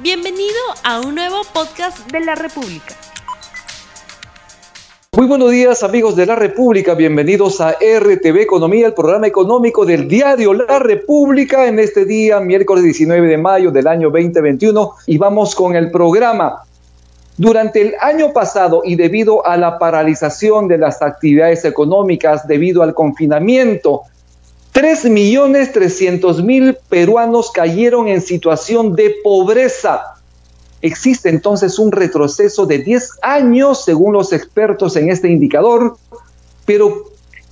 Bienvenido a un nuevo podcast de la República. Muy buenos días amigos de la República, bienvenidos a RTV Economía, el programa económico del diario La República en este día, miércoles 19 de mayo del año 2021 y vamos con el programa. Durante el año pasado y debido a la paralización de las actividades económicas debido al confinamiento, 3.300.000 peruanos cayeron en situación de pobreza. Existe entonces un retroceso de 10 años según los expertos en este indicador. Pero,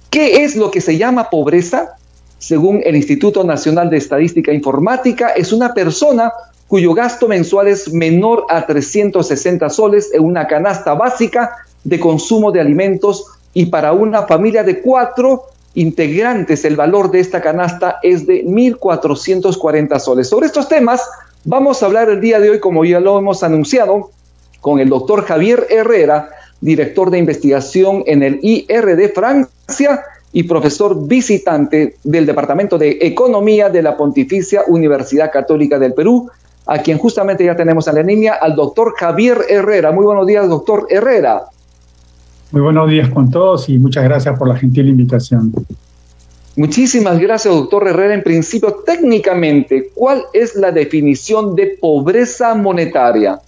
¿qué es lo que se llama pobreza? Según el Instituto Nacional de Estadística Informática, es una persona cuyo gasto mensual es menor a 360 soles en una canasta básica de consumo de alimentos y para una familia de cuatro integrantes, el valor de esta canasta es de 1.440 soles. Sobre estos temas vamos a hablar el día de hoy, como ya lo hemos anunciado, con el doctor Javier Herrera, director de investigación en el IR de Francia y profesor visitante del Departamento de Economía de la Pontificia Universidad Católica del Perú, a quien justamente ya tenemos en la línea, al doctor Javier Herrera. Muy buenos días, doctor Herrera. Muy buenos días con todos y muchas gracias por la gentil invitación. Muchísimas gracias, doctor Herrera. En principio, técnicamente, ¿cuál es la definición de pobreza monetaria?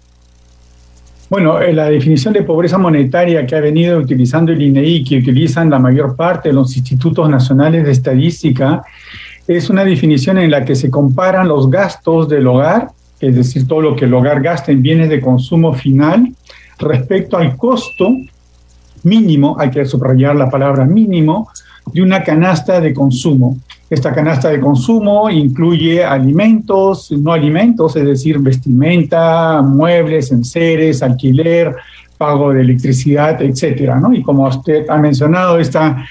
Bueno, eh, la definición de pobreza monetaria que ha venido utilizando el INEI, que utilizan la mayor parte de los institutos nacionales de estadística, es una definición en la que se comparan los gastos del hogar, es decir, todo lo que el hogar gasta en bienes de consumo final, respecto al costo mínimo, hay que subrayar la palabra mínimo, de una canasta de consumo. Esta canasta de consumo incluye alimentos, no alimentos, es decir, vestimenta, muebles, enseres, alquiler, pago de electricidad, etcétera, ¿no? Y como usted ha mencionado, esta,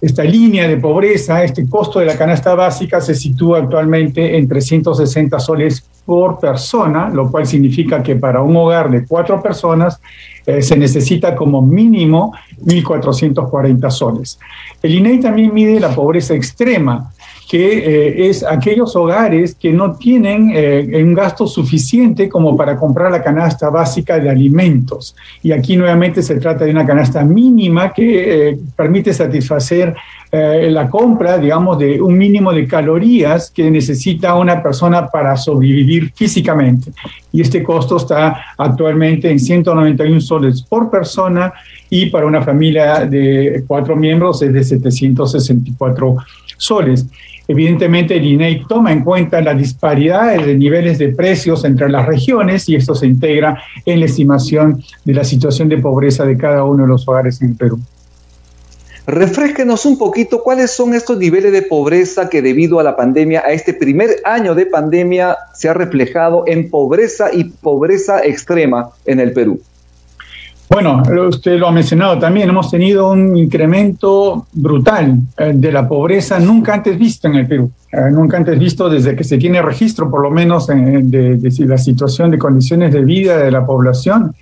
esta línea de pobreza, este costo de la canasta básica se sitúa actualmente en 360 soles por persona, lo cual significa que para un hogar de cuatro personas eh, se necesita como mínimo 1.440 soles. El INEI también mide la pobreza extrema, que eh, es aquellos hogares que no tienen eh, un gasto suficiente como para comprar la canasta básica de alimentos. Y aquí nuevamente se trata de una canasta mínima que permite satisfacer la compra, digamos, de un mínimo de calorías que necesita una persona para sobrevivir físicamente. Y este costo está actualmente en 191 soles por persona y para una familia de cuatro miembros es de 764 soles. Evidentemente, el INEI toma en cuenta la disparidad de niveles de precios entre las regiones y esto se integra en la estimación de la situación de pobreza de cada uno de los hogares en Perú. Refresquenos un poquito cuáles son estos niveles de pobreza que debido a la pandemia, a este primer año de pandemia, se ha reflejado en pobreza y pobreza extrema en el Perú. Bueno, usted lo ha mencionado también, hemos tenido un incremento brutal eh, de la pobreza nunca antes visto en el Perú, eh, nunca antes visto desde que se tiene registro, por lo menos, de, la situación de condiciones de vida de la población.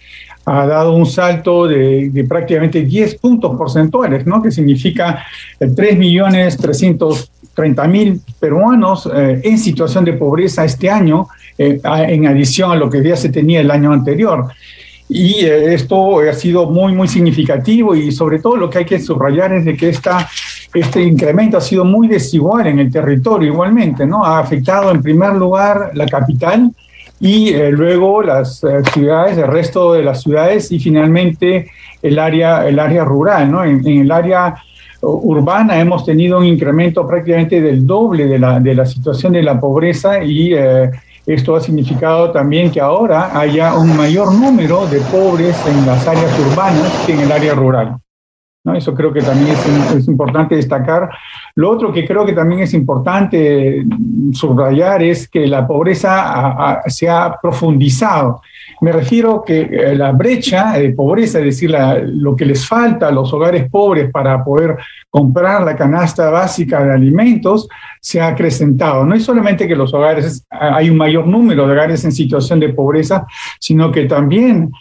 Ha dado un salto de, prácticamente 10 puntos porcentuales, ¿no? que significa 3.330.000 eh, peruanos en situación de pobreza este año, en adición a lo que ya se tenía el año anterior. Y eh, esto ha sido muy, muy significativo y sobre todo lo que hay que subrayar es de que esta, este incremento ha sido muy desigual en el territorio igualmente, ¿no? Ha afectado en primer lugar la capital y eh, luego las eh, ciudades, el resto de las ciudades y finalmente el área, el área rural, ¿no? En, el área urbana hemos tenido un incremento prácticamente del doble de la, de la situación de la pobreza y esto ha significado también que ahora haya un mayor número de pobres en las áreas urbanas que en el área rural. ¿No? Eso creo que también es, importante destacar. Lo otro que creo que también es importante subrayar es que la pobreza se ha profundizado. Me refiero que eh, la brecha de pobreza, es decir, lo que les falta a los hogares pobres para poder comprar la canasta básica de alimentos, se ha acrecentado. No es solamente que los hogares, hay un mayor número de hogares en situación de pobreza, sino que también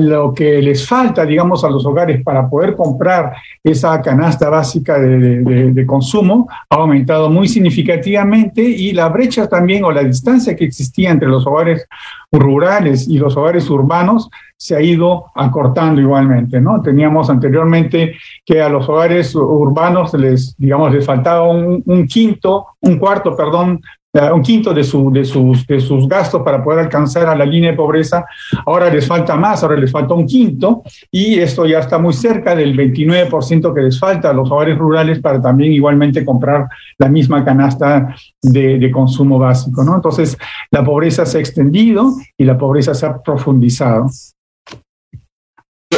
lo que les falta, digamos, a los hogares para poder comprar esa canasta básica de, consumo ha aumentado muy significativamente y la brecha también o la distancia que existía entre los hogares rurales y los hogares urbanos se ha ido acortando igualmente, ¿no? Teníamos anteriormente que a los hogares urbanos les, digamos, les faltaba un, un quinto, un cuarto, perdón, un quinto de, su, de, sus, de sus gastos para poder alcanzar a la línea de pobreza. Ahora les falta más, ahora les falta un quinto y esto ya está muy cerca del 29% que les falta a los hogares rurales para también igualmente comprar la misma canasta de, de consumo básico. ¿no? Entonces, la pobreza se ha extendido y la pobreza se ha profundizado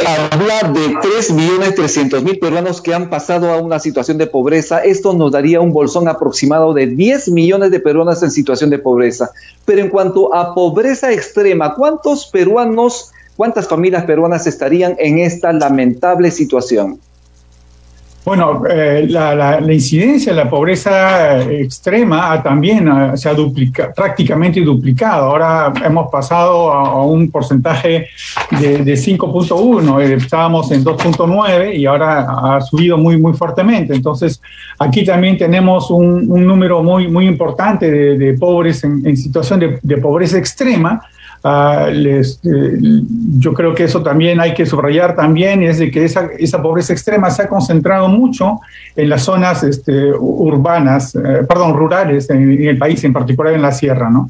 habla de 3.300.000 peruanos que han pasado a una situación de pobreza. Esto nos daría un bolsón aproximado de 10 millones de peruanas en situación de pobreza. Pero en cuanto a pobreza extrema, ¿cuántos peruanos, cuántas familias peruanas estarían en esta lamentable situación? Bueno, eh, la, incidencia de la pobreza extrema también ah, se ha duplicado, prácticamente duplicado. Ahora hemos pasado a, un porcentaje de, 5.1, eh, estábamos en 2.9 y ahora ha subido muy, muy fuertemente. Entonces, aquí también tenemos un, número muy, muy importante de, pobres en, situación de, de pobreza extrema Ah, les, eh, yo creo que eso también hay que subrayar también, es de que esa, pobreza extrema se ha concentrado mucho en las zonas este, urbanas, eh, perdón, rurales en, el país, en particular en la sierra, ¿no?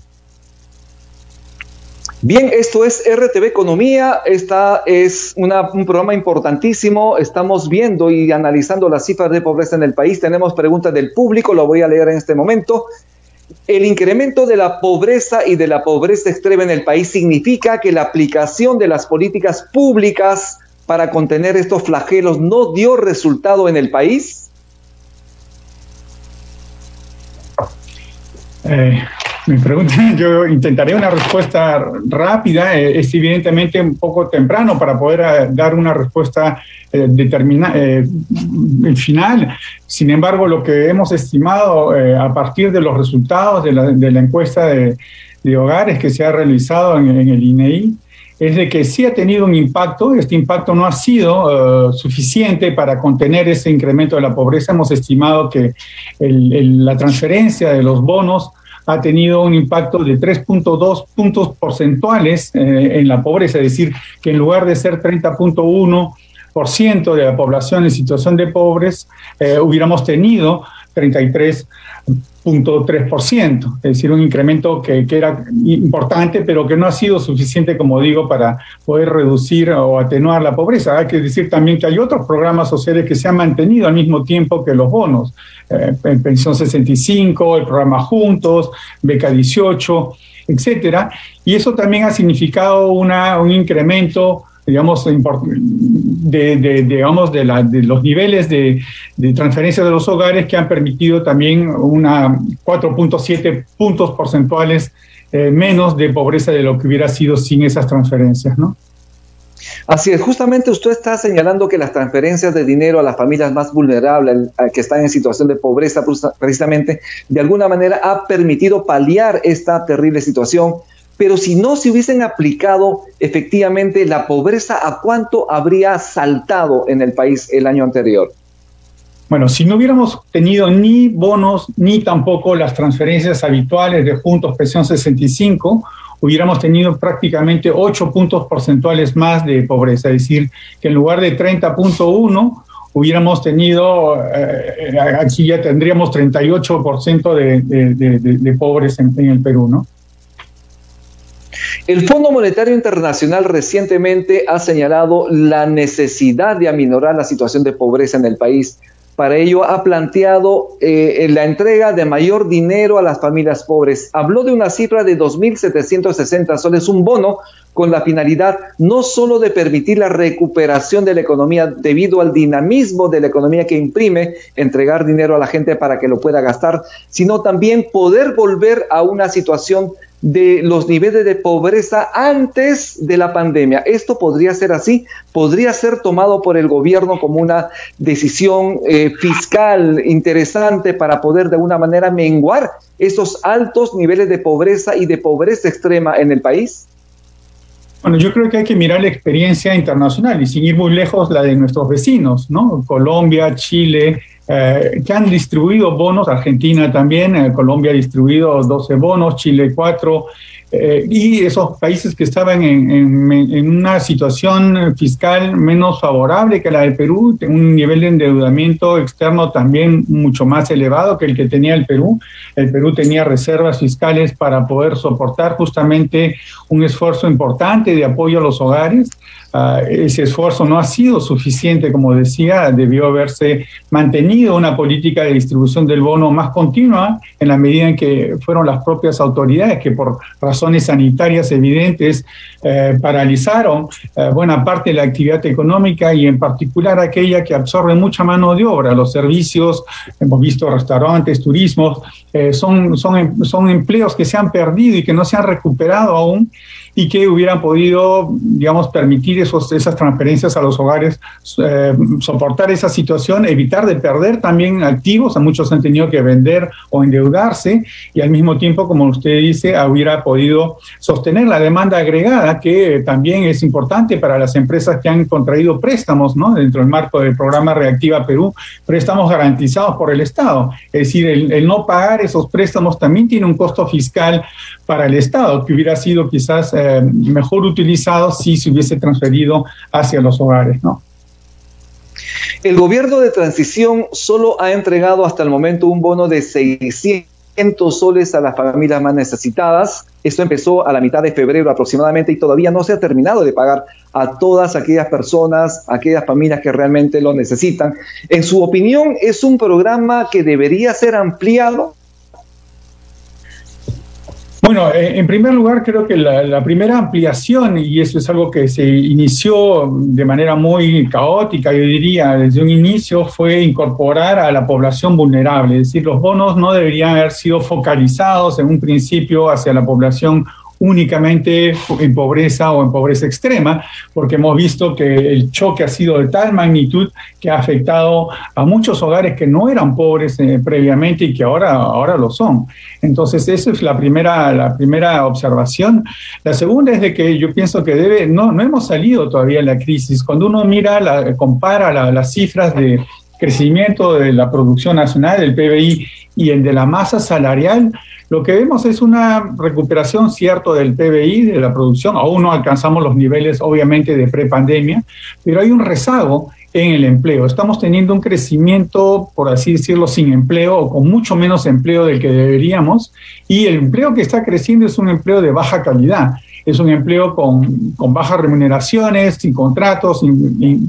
Bien, esto es RTV Economía, esta es un programa importantísimo, estamos viendo y analizando las cifras de pobreza en el país, tenemos preguntas del público, lo voy a leer en este momento. El incremento de la pobreza y de la pobreza extrema en el país significa que la aplicación de las políticas públicas para contener estos flagelos no dio resultado en el país? Eh, mi pregunta, yo intentaré una respuesta rápida. Eh, es evidentemente un poco temprano para poder eh, dar una respuesta eh, determinada, final. Sin embargo, lo que hemos estimado a partir de los resultados de la, encuesta de, hogares que se ha realizado en, el INEI e es de que sí ha tenido un impacto. Este impacto no ha sido suficiente para contener ese incremento de la pobreza. Hemos estimado que la transferencia de los bonos ha tenido un impacto de 3.2 puntos porcentuales eh, en la pobreza, es decir, que en lugar de ser 30.1% de la población en situación de pobres, eh, hubiéramos tenido 33 es decir, un incremento que, que, era importante, pero que no ha sido suficiente, como digo, para poder reducir o atenuar la pobreza. Hay que decir también que hay otros programas sociales que se han mantenido al mismo tiempo que los bonos. Eh, Pensión 65, el programa Juntos, Beca 18, etcétera. Y eso también ha significado una, un incremento digamos, de, de, digamos, de, la, de los niveles de, transferencia de los hogares que han permitido también una 4.7 puntos porcentuales eh, menos de pobreza de lo que hubiera sido sin esas transferencias, ¿no? Así es, justamente usted está señalando que las transferencias de dinero a las familias más vulnerables, que están en situación de pobreza, precisamente, de alguna manera ha permitido paliar esta terrible situación pero si no se hubiesen aplicado efectivamente la pobreza, ¿a cuánto habría saltado en el país el año anterior? Bueno, si no hubiéramos tenido ni bonos ni tampoco las transferencias habituales de Juntos Presión 65, hubiéramos tenido prácticamente 8 puntos porcentuales más de pobreza, es decir, que en lugar de 30.1 hubiéramos tenido, eh, aquí ya tendríamos 38% de, de, de, pobres en, en el Perú, ¿no? El Fondo Monetario Internacional recientemente ha señalado la necesidad de aminorar la situación de pobreza en el país. Para ello ha planteado eh, la entrega de mayor dinero a las familias pobres. Habló de una cifra de 2.760 soles, un bono con la finalidad no solo de permitir la recuperación de la economía debido al dinamismo de la economía que imprime entregar dinero a la gente para que lo pueda gastar, sino también poder volver a una situación de los niveles de pobreza antes de la pandemia. Esto podría ser así, podría ser tomado por el gobierno como una decisión eh, fiscal interesante para poder de alguna manera menguar esos altos niveles de pobreza y de pobreza extrema en el país. Bueno, yo creo que hay que mirar la experiencia internacional y sin ir muy lejos la de nuestros vecinos, ¿no? Colombia, Chile, eh, que han distribuido bonos, Argentina también, eh, Colombia ha distribuido 12 bonos, Chile 4, eh, y esos países que estaban en, una situación fiscal menos favorable que la de Perú, un nivel de endeudamiento externo también mucho más elevado que el que tenía el Perú. El Perú tenía reservas fiscales para poder soportar justamente un esfuerzo importante de apoyo a los hogares. Ah, ese esfuerzo no ha sido suficiente, como decía, debió haberse mantenido una política de distribución del bono más continua en la medida en que fueron las propias autoridades que por razones sanitarias evidentes eh, paralizaron eh, buena parte de la actividad económica y en particular aquella que absorbe mucha mano de obra. Los servicios, hemos visto restaurantes, turismos, eh, son, son, son empleos que se han perdido y que no se han recuperado aún y que hubieran podido, digamos, permitir esas transferencias a los hogares, eh, soportar esa situación, evitar de perder también activos, a muchos han tenido que vender o endeudarse y al mismo tiempo, como usted dice, hubiera podido sostener la demanda agregada, que también es importante para las empresas que han contraído préstamos, ¿no? Dentro del marco del programa Reactiva Perú, préstamos garantizados por el Estado. Es decir, el, el no pagar esos préstamos también tiene un costo fiscal para el Estado, que hubiera sido quizás eh, mejor utilizado si se hubiese transferido hacia los hogares, ¿no? El gobierno de transición solo ha entregado hasta el momento un bono de 600 soles a las familias más necesitadas. Esto empezó a la mitad de febrero aproximadamente y todavía no se ha terminado de pagar a todas aquellas personas, aquellas familias que realmente lo necesitan. En su opinión, ¿es un programa que debería ser ampliado? Bueno, eh, en primer lugar, creo que la, primera ampliación, y eso es algo que se inició de manera muy caótica, yo diría, desde un inicio, fue incorporar a la población vulnerable. Es decir, los bonos no deberían haber sido focalizados en un principio hacia la población únicamente en pobreza o en pobreza extrema, porque hemos visto que el choque ha sido de tal magnitud que ha afectado a muchos hogares que no eran pobres eh, previamente y que ahora, ahora lo son. Entonces, esa es la primera, la primera observación. La segunda es de que yo pienso que debe, no, no hemos salido todavía de la crisis. Cuando uno mira, la, compara las cifras de crecimiento de la producción nacional, del PBI, y el de la masa salarial, lo que vemos es una recuperación cierto del PBI, de la producción. Aún no alcanzamos los niveles, obviamente, de prepandemia, pero hay un rezago en el empleo. Estamos teniendo un crecimiento, por así decirlo, sin empleo o con mucho menos empleo del que deberíamos. Y el empleo que está creciendo es un empleo de baja calidad. Es un empleo con, con bajas remuneraciones, sin contratos,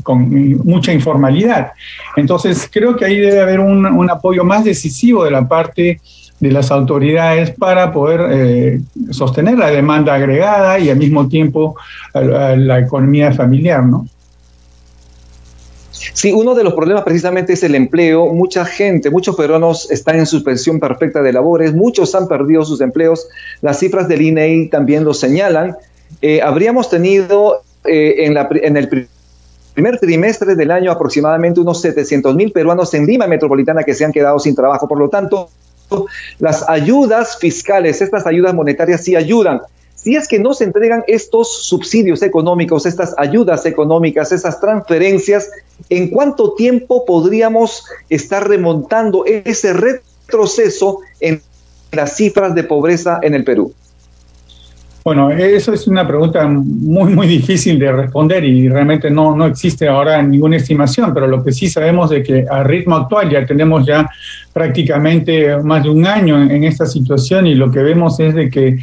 con mucha informalidad. Entonces, creo que ahí debe haber un, un apoyo más decisivo de la parte de las autoridades para poder eh, sostener la demanda agregada y al mismo tiempo la economía familiar, ¿no? Sí, uno de los problemas precisamente es el empleo. Mucha gente, muchos peruanos están en suspensión perfecta de labores, muchos han perdido sus empleos. Las cifras del INEI también lo señalan. Eh, habríamos tenido eh, en, la, en el primer trimestre del año aproximadamente unos 700 mil peruanos en Lima Metropolitana que se han quedado sin trabajo. Por lo tanto, las ayudas fiscales, estas ayudas monetarias sí ayudan. Si es que no se entregan estos subsidios económicos, estas ayudas económicas, esas transferencias, ¿en cuánto tiempo podríamos estar remontando ese retroceso en las cifras de pobreza en el Perú? Bueno, eso es una pregunta muy, muy difícil de responder y realmente no, no existe ahora ninguna estimación, pero lo que sí sabemos es que a ritmo actual ya tenemos ya prácticamente más de un año en, esta situación y lo que vemos es de que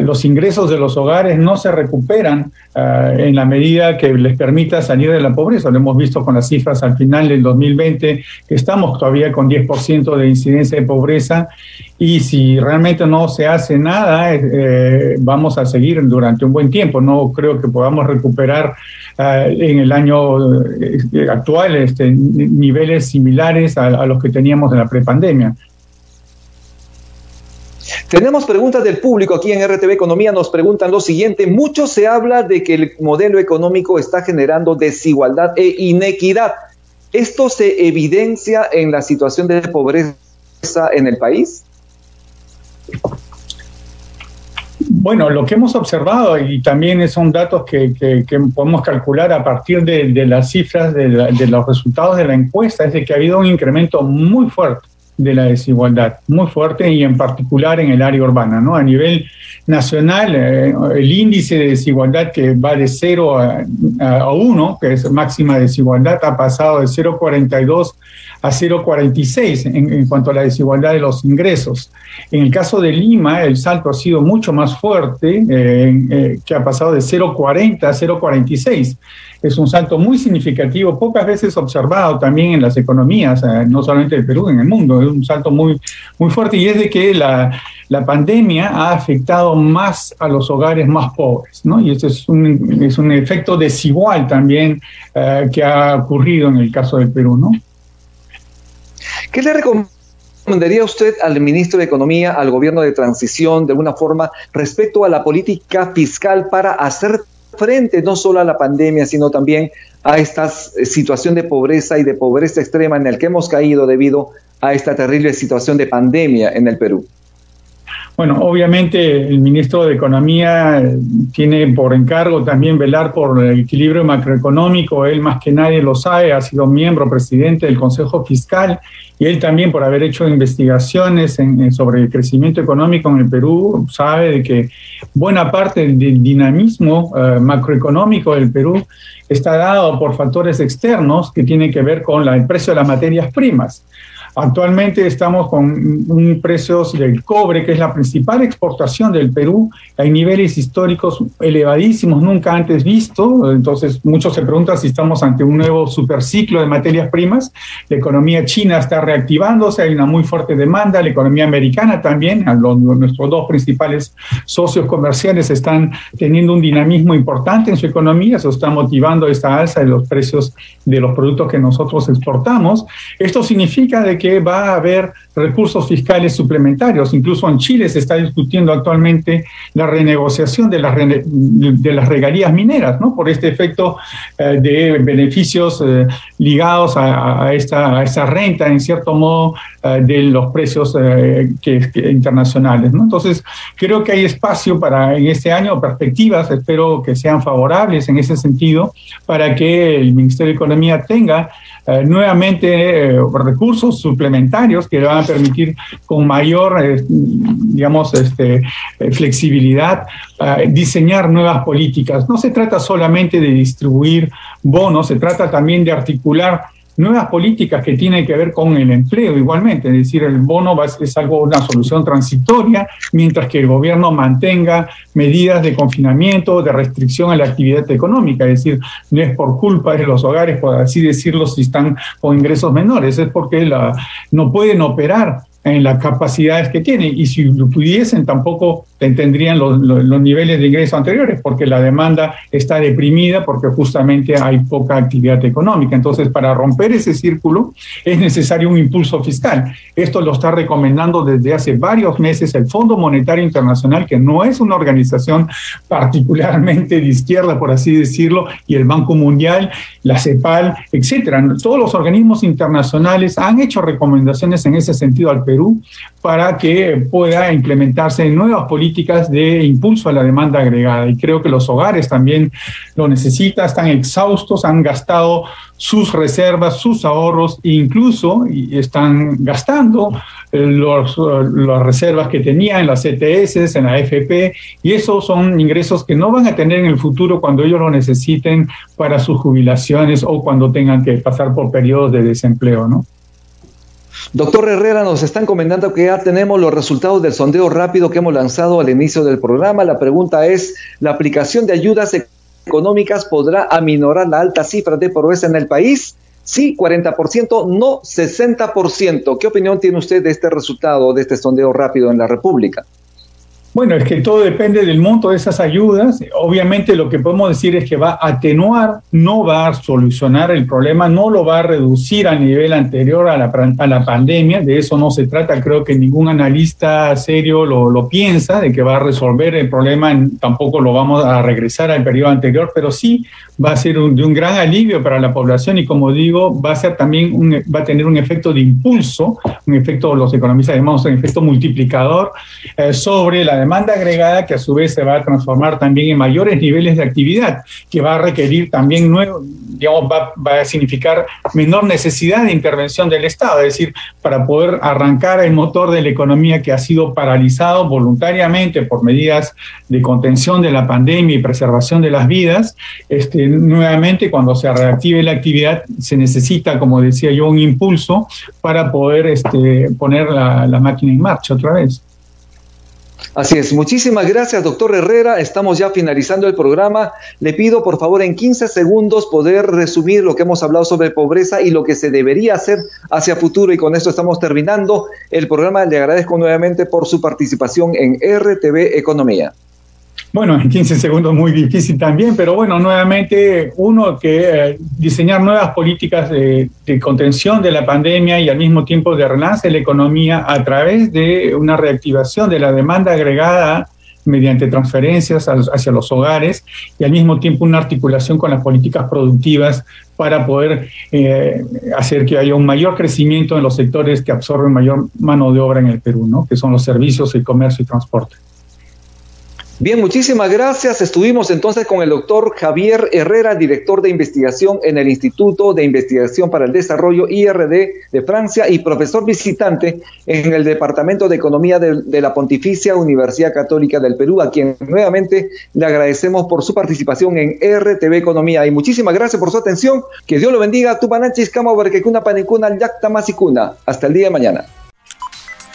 los ingresos de los hogares no se recuperan ah, en la medida que les permita salir de la pobreza. Lo hemos visto con las cifras al final del 2020, que estamos todavía con 10% de incidencia de pobreza y si realmente no se hace nada, eh, vamos a seguir durante un buen tiempo. No creo que podamos recuperar en el año eh, actual este, niveles similares a los que teníamos en la prepandemia. Tenemos preguntas del público aquí en RTV Economía. Nos preguntan lo siguiente. Mucho se habla de que el modelo económico está generando desigualdad e inequidad. ¿Esto se evidencia en la situación de pobreza en el país? Bueno, lo que hemos observado, y también son datos que, podemos calcular a partir de, las cifras de, de, los resultados de la encuesta, es de que ha habido un incremento muy fuerte de la desigualdad, muy fuerte y en particular en el área urbana. ¿no? A nivel nacional, eh, el índice de desigualdad que va de 0 a, 1, que es máxima desigualdad, ha pasado de 0,42 a 0,46 en, en, cuanto a la desigualdad de los ingresos. En el caso de Lima, el salto ha sido mucho más fuerte, eh, eh, que ha pasado de 0,40 a 0,46 es un salto muy significativo, pocas veces observado también en las economías, eh, no solamente del Perú, en el mundo. Es un salto muy, muy fuerte y es de que la, la pandemia ha afectado más a los hogares más pobres, ¿no? Y este es un, es un efecto desigual también eh, que ha ocurrido en el caso del Perú, ¿no? ¿Qué le recomendaría usted al ministro de Economía, al gobierno de transición, de alguna forma, respecto a la política fiscal para hacer frente no solo a la pandemia, sino también a esta situación de pobreza y de pobreza extrema en el que hemos caído debido a esta terrible situación de pandemia en el Perú? Bueno, obviamente el ministro de Economía tiene por encargo también velar por el equilibrio macroeconómico. Él más que nadie lo sabe, ha sido miembro, presidente del Consejo Fiscal y él también por haber hecho investigaciones sobre el crecimiento económico en el Perú, sabe de que buena parte del dinamismo eh, macroeconómico del Perú está dado por factores externos que tienen que ver con el precio de las materias primas. Actualmente estamos con un precios del cobre, que es la principal exportación del Perú, hay niveles históricos elevadísimos, nunca antes visto. Entonces, muchos se preguntan si estamos ante un nuevo superciclo de materias primas. La economía china está reactivándose, hay una muy fuerte demanda, la economía americana también, nuestros dos principales socios comerciales están teniendo un dinamismo importante en su economía, eso está motivando esta alza de los precios de los productos que nosotros exportamos. Esto significa de que que va a haber recursos fiscales suplementarios. Incluso en Chile se está discutiendo actualmente la renegociación de las, regalías mineras, ¿no? Por este efecto eh, de beneficios eh, ligados a, esta, renta, en cierto modo, eh, de los precios internacionales. Entonces, creo que hay espacio para en este año, perspectivas, espero que sean favorables en ese sentido, para que el Ministerio de Economía tenga nuevamente recursos suplementarios que van a permitir con mayor, eh, digamos, este, eh, flexibilidad diseñar nuevas políticas. No se trata solamente de distribuir bonos, se trata también de articular nuevas políticas que tienen que ver con el empleo igualmente, es decir, el bono es algo, una solución transitoria, mientras que el gobierno mantenga medidas de confinamiento, de restricción a la actividad económica, es decir, no es por culpa de los hogares, por así decirlo, si están con ingresos menores, es porque la, no pueden operar en las capacidades que tienen. Y si lo pudiesen, tampoco tendrían los, niveles de ingreso anteriores, porque la demanda está deprimida, porque justamente hay poca actividad económica. Entonces, para romper ese círculo, es necesario un impulso fiscal. Esto lo está recomendando desde hace varios meses el Fondo Monetario Internacional, que no es una organización particularmente de izquierda, por así decirlo, y el Banco Mundial, la CEPAL, etcétera. Todos los organismos internacionales han hecho recomendaciones en ese sentido al Perú para que pueda implementarse nuevas políticas de impulso a la demanda agregada. Y creo que los hogares también lo necesitan, están exhaustos, han gastado sus reservas, sus ahorros, e incluso están gastando eh, los, las reservas que tenían en las ETS, en la AFP, y esos son ingresos que no van a tener en el futuro cuando ellos lo necesiten para sus jubilaciones o cuando tengan que pasar por periodos de desempleo, ¿no? Doctor Herrera, nos están comentando que ya tenemos los resultados del sondeo rápido que hemos lanzado al inicio del programa. La pregunta es, ¿la aplicación de ayudas económicas podrá aminorar la alta cifra de pobreza en el país? Sí, 40%, no 60%. ¿Qué opinión tiene usted de este resultado, de este sondeo rápido en la República? Bueno, es que todo depende del monto de esas ayudas. Obviamente lo que podemos decir es que va a atenuar, no va a solucionar el problema, no lo va a reducir a nivel anterior a la, a la pandemia. De eso no se trata. Creo que ningún analista serio lo, piensa, de que va a resolver el problema. Tampoco lo vamos a regresar al periodo anterior, pero sí va a ser un, de un gran alivio para la población y como digo, va a ser también un, va a tener un efecto de impulso, un efecto, los economistas llamamos un efecto multiplicador eh, sobre la demanda agregada que a su vez se va a transformar también en mayores niveles de actividad, que va a requerir también nuevo, digamos, va, a significar menor necesidad de intervención del Estado, es decir, para poder arrancar el motor de la economía que ha sido paralizado voluntariamente por medidas de contención de la pandemia y preservación de las vidas, este, nuevamente cuando se reactive la actividad se necesita, como decía yo, un impulso para poder este, poner la máquina en marcha otra vez. Así es, muchísimas gracias, doctor Herrera. Estamos ya finalizando el programa. Le pido, por favor, en 15 segundos poder resumir lo que hemos hablado sobre pobreza y lo que se debería hacer hacia futuro. Y con esto estamos terminando el programa. Le agradezco nuevamente por su participación en RTV Economía. Bueno, en 15 segundos muy difícil también, pero bueno, nuevamente uno que eh, diseñar nuevas políticas de, contención de la pandemia y al mismo tiempo de relance de la economía a través de una reactivación de la demanda agregada mediante transferencias hacia los hogares y al mismo tiempo una articulación con las políticas productivas para poder eh, hacer que haya un mayor crecimiento en los sectores que absorben mayor mano de obra en el Perú, ¿no? que son los servicios, el comercio y transporte. Bien, muchísimas gracias. Estuvimos entonces con el doctor Javier Herrera, director de investigación en el Instituto de Investigación para el Desarrollo IRD de Francia y profesor visitante en el Departamento de Economía de, la Pontificia Universidad Católica del Perú, a quien nuevamente le agradecemos por su participación en RTV Economía. Y muchísimas gracias por su atención. Que Dios lo bendiga. Yakta, Masikuna. Hasta el día de mañana.